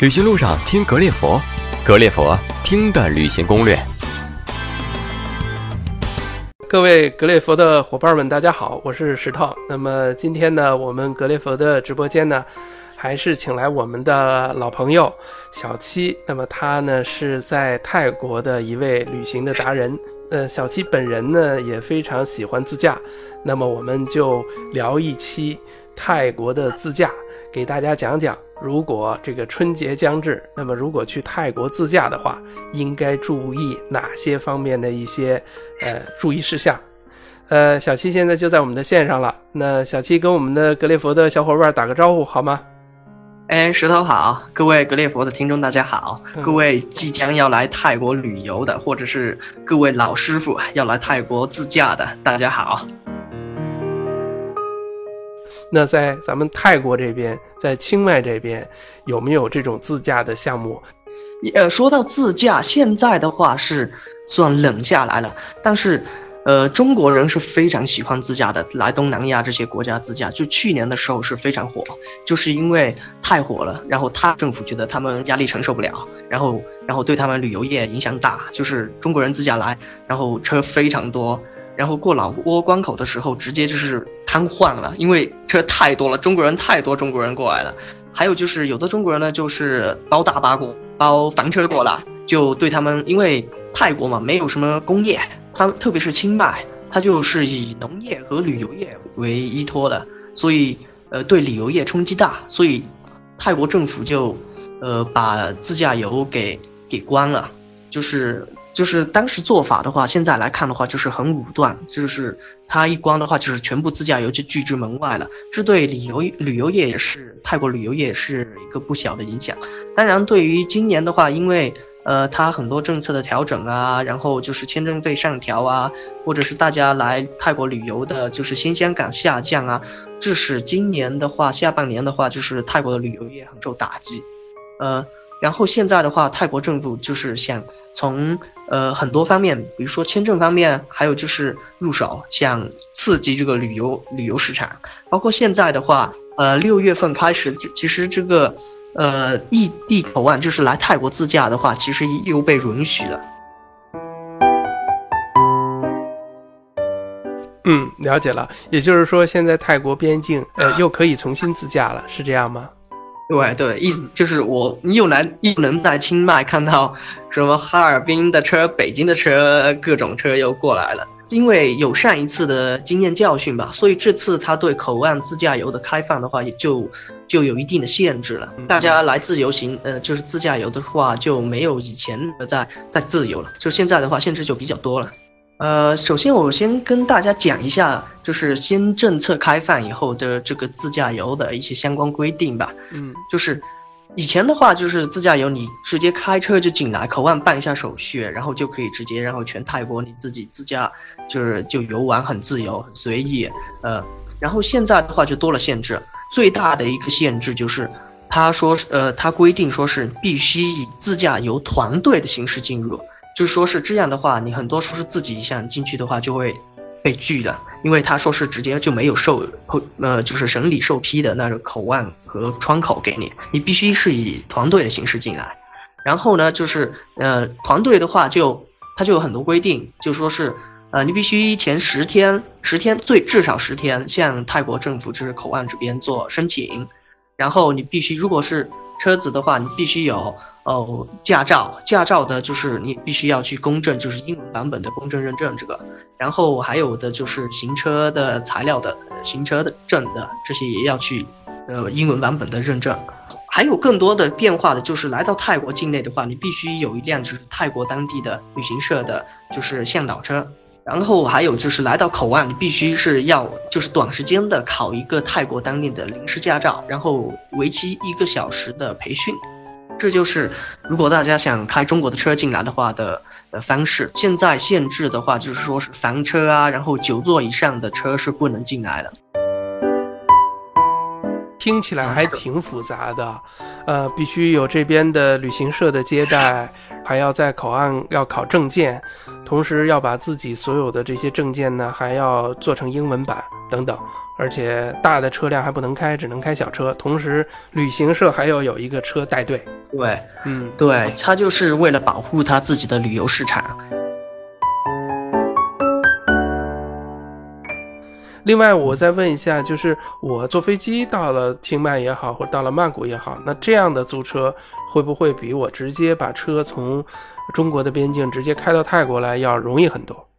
旅行路上听格列佛，格列佛听的旅行攻略。各位格列佛的伙伴们，大家好，我是石头。那么今天呢，我们格列佛的直播间呢，还是请来我们的老朋友小七。那么他呢是在泰国的一位旅行的达人。呃，小七本人呢也非常喜欢自驾。那么我们就聊一期泰国的自驾，给大家讲讲。如果这个春节将至，那么如果去泰国自驾的话，应该注意哪些方面的一些呃注意事项？呃，小七现在就在我们的线上了。那小七跟我们的格列佛的小伙伴打个招呼好吗？哎，石头好，各位格列佛的听众大家好，各位即将要来泰国旅游的，或者是各位老师傅要来泰国自驾的，大家好。那在咱们泰国这边，在清迈这边，有没有这种自驾的项目？呃，说到自驾，现在的话是算冷下来了，但是，呃，中国人是非常喜欢自驾的，来东南亚这些国家自驾，就去年的时候是非常火，就是因为太火了，然后他政府觉得他们压力承受不了，然后，然后对他们旅游业影响大，就是中国人自驾来，然后车非常多。然后过老挝关口的时候，直接就是瘫痪了，因为车太多了，中国人太多，中国人过来了。还有就是有的中国人呢，就是包大巴过，包房车过来，就对他们，因为泰国嘛，没有什么工业，它特别是清迈，它就是以农业和旅游业为依托的，所以呃对旅游业冲击大，所以泰国政府就呃把自驾游给给关了，就是。就是当时做法的话，现在来看的话，就是很武断，就是它一关的话，就是全部自驾游就拒之门外了。这对旅游旅游业也是泰国旅游业是一个不小的影响。当然，对于今年的话，因为呃，它很多政策的调整啊，然后就是签证费上调啊，或者是大家来泰国旅游的就是新鲜感下降啊，致使今年的话，下半年的话，就是泰国的旅游业很受打击，呃。然后现在的话，泰国政府就是想从呃很多方面，比如说签证方面，还有就是入手，想刺激这个旅游旅游市场。包括现在的话，呃六月份开始，其实这个呃异地口岸就是来泰国自驾的话，其实又被允许了。嗯，了解了。也就是说，现在泰国边境呃又可以重新自驾了，是这样吗？对对，意思就是我又能又能在清迈看到什么哈尔滨的车、北京的车，各种车又过来了。因为有上一次的经验教训吧，所以这次他对口岸自驾游的开放的话，也就就有一定的限制了。大家来自由行，呃，就是自驾游的话，就没有以前的在在自由了。就现在的话，限制就比较多了。呃，首先我先跟大家讲一下，就是新政策开放以后的这个自驾游的一些相关规定吧。嗯，就是以前的话，就是自驾游你直接开车就进来，口岸办一下手续，然后就可以直接，然后全泰国你自己自驾，就是就游玩很自由很随意。呃，然后现在的话就多了限制，最大的一个限制就是，他说呃，他规定说是必须以自驾游团队的形式进入。就说是这样的话，你很多说是自己想进去的话，就会被拒的，因为他说是直接就没有受呃，就是审理受批的那个口岸和窗口给你，你必须是以团队的形式进来。然后呢，就是呃，团队的话就他就有很多规定，就说是呃，你必须前十天，十天最至少十天向泰国政府就是口岸这边做申请，然后你必须如果是车子的话，你必须有。哦，驾照，驾照的就是你必须要去公证，就是英文版本的公证认证这个，然后还有的就是行车的材料的，行车的证的这些也要去，呃，英文版本的认证，还有更多的变化的就是来到泰国境内的话，你必须有一辆就是泰国当地的旅行社的，就是向导车，然后还有就是来到口岸，你必须是要就是短时间的考一个泰国当地的临时驾照，然后为期一个小时的培训。这就是，如果大家想开中国的车进来的话的的方式。现在限制的话，就是说是房车啊，然后九座以上的车是不能进来的。听起来还挺复杂的，呃，必须有这边的旅行社的接待，还要在口岸要考证件，同时要把自己所有的这些证件呢，还要做成英文版等等。而且大的车辆还不能开，只能开小车。同时，旅行社还要有一个车带队。对嗯，对，他就是为了保护他自己的旅游市场。另外，我再问一下，就是我坐飞机到了清迈也好，或者到了曼谷也好，那这样的租车会不会比我直接把车从中国的边境直接开到泰国来要容易很多？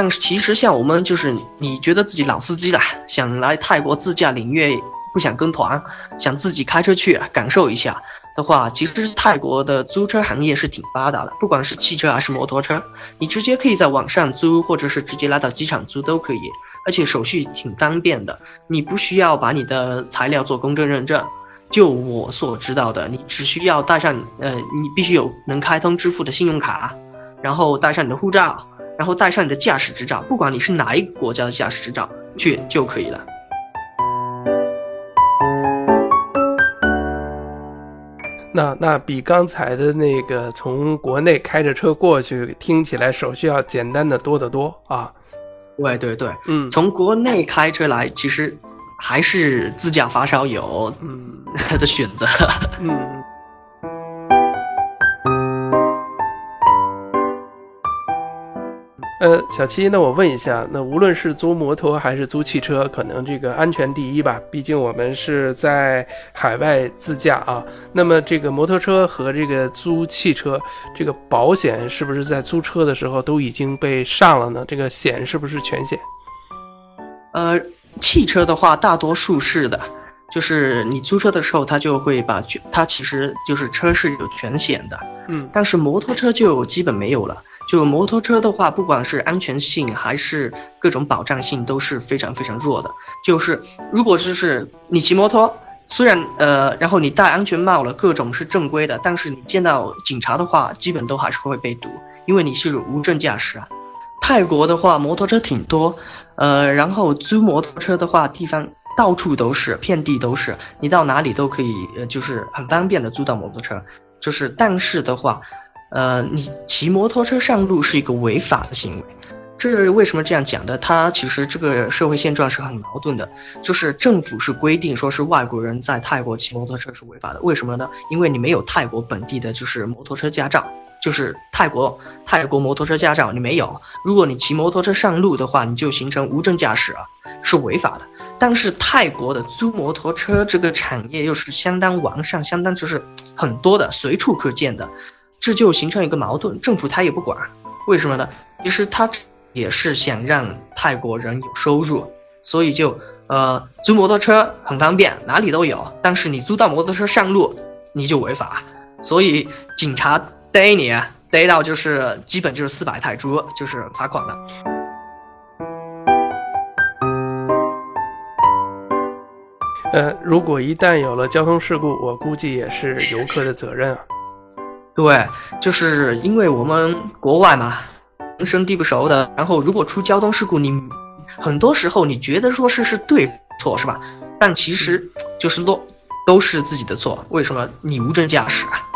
但是其实像我们就是你觉得自己老司机了，想来泰国自驾领略，不想跟团，想自己开车去感受一下的话，其实泰国的租车行业是挺发达的，不管是汽车还是摩托车，你直接可以在网上租，或者是直接来到机场租都可以，而且手续挺方便的，你不需要把你的材料做公证认证。就我所知道的，你只需要带上呃，你必须有能开通支付的信用卡，然后带上你的护照。然后带上你的驾驶执照，不管你是哪一个国家的驾驶执照去就可以了。那那比刚才的那个从国内开着车过去，听起来手续要简单的多得多啊。对对对，嗯，从国内开车来，其实还是自驾发烧友嗯 的选择。嗯。呃，小七，那我问一下，那无论是租摩托还是租汽车，可能这个安全第一吧？毕竟我们是在海外自驾啊。那么这个摩托车和这个租汽车，这个保险是不是在租车的时候都已经被上了呢？这个险是不是全险？呃，汽车的话，大多数是的，就是你租车的时候，他就会把全，它其实就是车是有全险的。嗯，但是摩托车就基本没有了。就摩托车的话，不管是安全性还是各种保障性，都是非常非常弱的。就是如果就是你骑摩托，虽然呃，然后你戴安全帽了，各种是正规的，但是你见到警察的话，基本都还是会被堵，因为你是无证驾驶啊。泰国的话，摩托车挺多，呃，然后租摩托车的话，地方到处都是，遍地都是，你到哪里都可以，呃，就是很方便的租到摩托车。就是，但是的话。呃，你骑摩托车上路是一个违法的行为，这是为什么这样讲的？它其实这个社会现状是很矛盾的，就是政府是规定说是外国人在泰国骑摩托车是违法的，为什么呢？因为你没有泰国本地的就是摩托车驾照，就是泰国泰国摩托车驾照你没有，如果你骑摩托车上路的话，你就形成无证驾驶啊，是违法的。但是泰国的租摩托车这个产业又是相当完善，相当就是很多的，随处可见的。这就形成一个矛盾，政府他也不管，为什么呢？其实他也是想让泰国人有收入，所以就呃租摩托车很方便，哪里都有。但是你租到摩托车上路，你就违法，所以警察逮你，逮到就是基本就是四百泰铢，就是罚款了。呃，如果一旦有了交通事故，我估计也是游客的责任啊。对，就是因为我们国外嘛，人生地不熟的。然后如果出交通事故，你很多时候你觉得说是是对错是吧？但其实就是落都是自己的错。为什么你无证驾驶啊？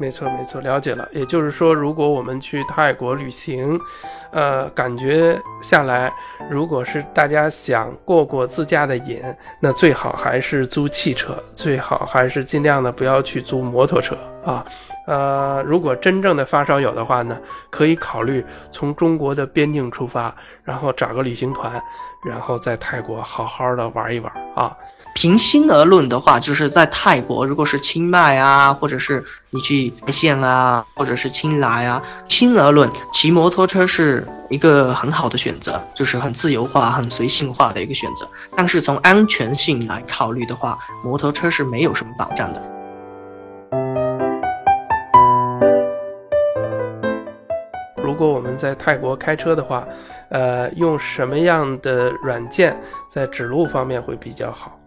没错，没错，了解了。也就是说，如果我们去泰国旅行，呃，感觉下来，如果是大家想过过自驾的瘾，那最好还是租汽车，最好还是尽量的不要去租摩托车啊。呃，如果真正的发烧友的话呢，可以考虑从中国的边境出发，然后找个旅行团，然后在泰国好好的玩一玩啊。平心而论的话，就是在泰国，如果是清迈啊，或者是你去泰县啊，或者是清莱啊，心而论，骑摩托车是一个很好的选择，就是很自由化、很随性化的一个选择。但是从安全性来考虑的话，摩托车是没有什么保障的。如果我们在泰国开车的话，呃，用什么样的软件在指路方面会比较好？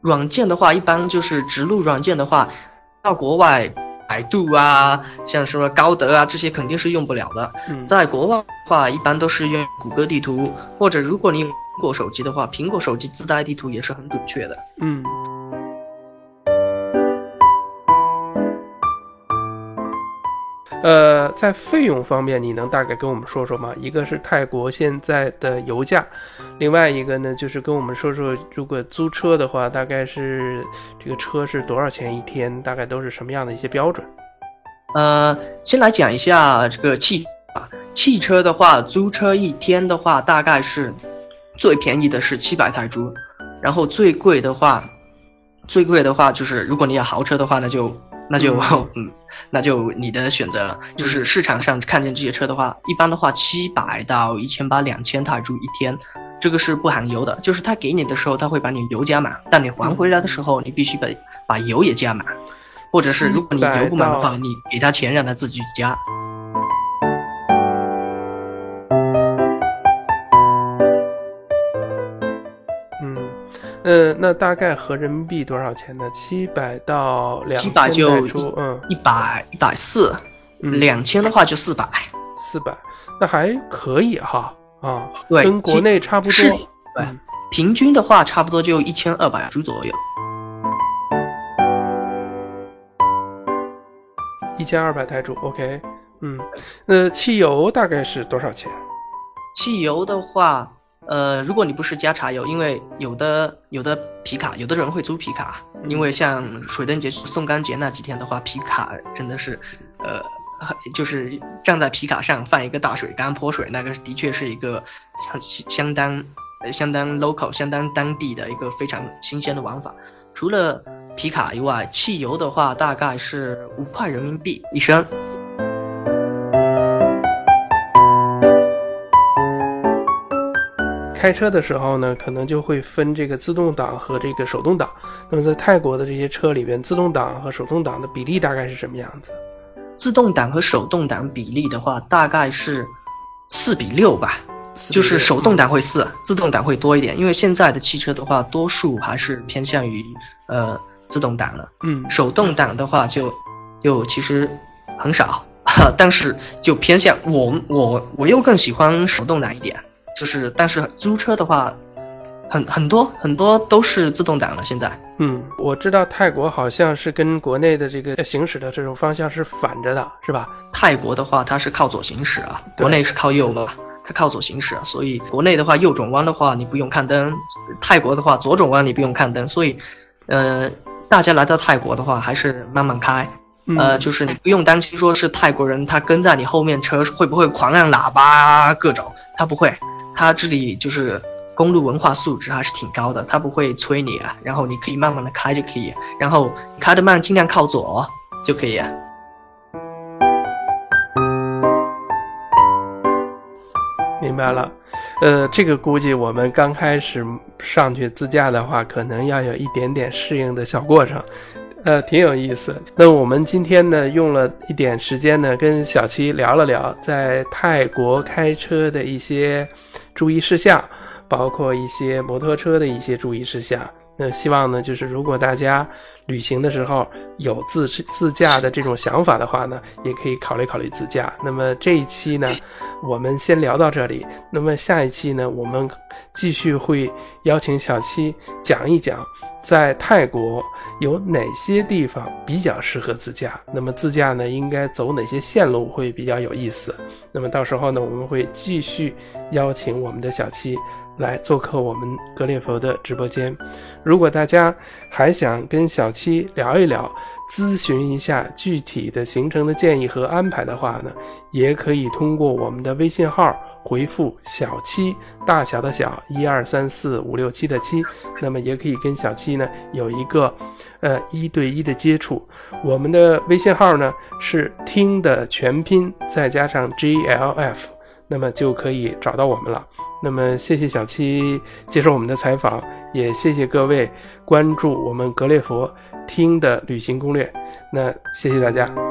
软件的话，一般就是指路软件的话，到国外，百度啊，像什么高德啊，这些肯定是用不了的。在国外的话，一般都是用谷歌地图，或者如果你用苹果手机的话，苹果手机自带地图也是很准确的。嗯。呃，在费用方面，你能大概跟我们说说吗？一个是泰国现在的油价，另外一个呢，就是跟我们说说，如果租车的话，大概是这个车是多少钱一天？大概都是什么样的一些标准？呃，先来讲一下这个汽啊，汽车的话，租车一天的话，大概是最便宜的是七百泰铢，然后最贵的话，最贵的话就是如果你要豪车的话，那就那就 嗯，那就你的选择了。就是市场上看见这些车的话，一般的话七百到一千八两千泰铢一天，这个是不含油的。就是他给你的时候，他会把你油加满，但你还回来的时候，你必须把把油也加满。或者是如果你油不满的话，你给他钱让他自己加。呃，那大概合人民币多少钱呢？七百到两七百就嗯一百一百四，两千的话就四百。四百，那还可以哈啊，对，跟国内差不多。对，平均的话差不多就一千二百铢左右。一千二百台铢，OK，嗯，那汽油大概是多少钱？汽油的话，呃，如果你不是加柴油，因为有的有的皮卡，有的人会租皮卡，因为像水灯节、送干节那几天的话，皮卡真的是，呃，就是站在皮卡上放一个大水缸泼水，那个的确是一个相相当相当 local、相当当地的一个非常新鲜的玩法。除了皮卡以外，汽油的话大概是五块人民币一升。开车的时候呢，可能就会分这个自动挡和这个手动挡。那么在泰国的这些车里边，自动挡和手动挡的比例大概是什么样子？自动挡和手动挡比例的话，大概是四比六吧。就是手动挡会四，自动挡会多一点，因为现在的汽车的话，多数还是偏向于呃自动挡了。嗯，手动挡的话就就其实很少，但是就偏向我我我又更喜欢手动挡一点。就是但是租车的话，很很多很多都是自动挡了。现在，嗯，我知道泰国好像是跟国内的这个行驶的这种方向是反着的，是吧？泰国的话，它是靠左行驶啊，国内是靠右嘛。它靠左行驶，所以国内的话右转弯的话你不用看灯，泰国的话左转弯你不用看灯，所以，呃，大家来到泰国的话还是慢慢开，呃，就是你不用担心说是泰国人他跟在你后面车会不会狂按喇叭各种，他不会，他这里就是公路文化素质还是挺高的，他不会催你啊，然后你可以慢慢的开就可以，然后开的慢尽量靠左就可以。明白了，呃，这个估计我们刚开始上去自驾的话，可能要有一点点适应的小过程，呃，挺有意思。那我们今天呢，用了一点时间呢，跟小七聊了聊在泰国开车的一些注意事项，包括一些摩托车的一些注意事项。那希望呢，就是如果大家旅行的时候有自自驾的这种想法的话呢，也可以考虑考虑自驾。那么这一期呢，我们先聊到这里。那么下一期呢，我们继续会邀请小七讲一讲，在泰国有哪些地方比较适合自驾。那么自驾呢，应该走哪些线路会比较有意思？那么到时候呢，我们会继续邀请我们的小七。来做客我们格列佛的直播间。如果大家还想跟小七聊一聊，咨询一下具体的行程的建议和安排的话呢，也可以通过我们的微信号回复“小七”，大小的小一二三四五六七的七，那么也可以跟小七呢有一个呃一对一的接触。我们的微信号呢是听的全拼再加上 G L F，那么就可以找到我们了。那么，谢谢小七接受我们的采访，也谢谢各位关注我们格列佛听的旅行攻略。那谢谢大家。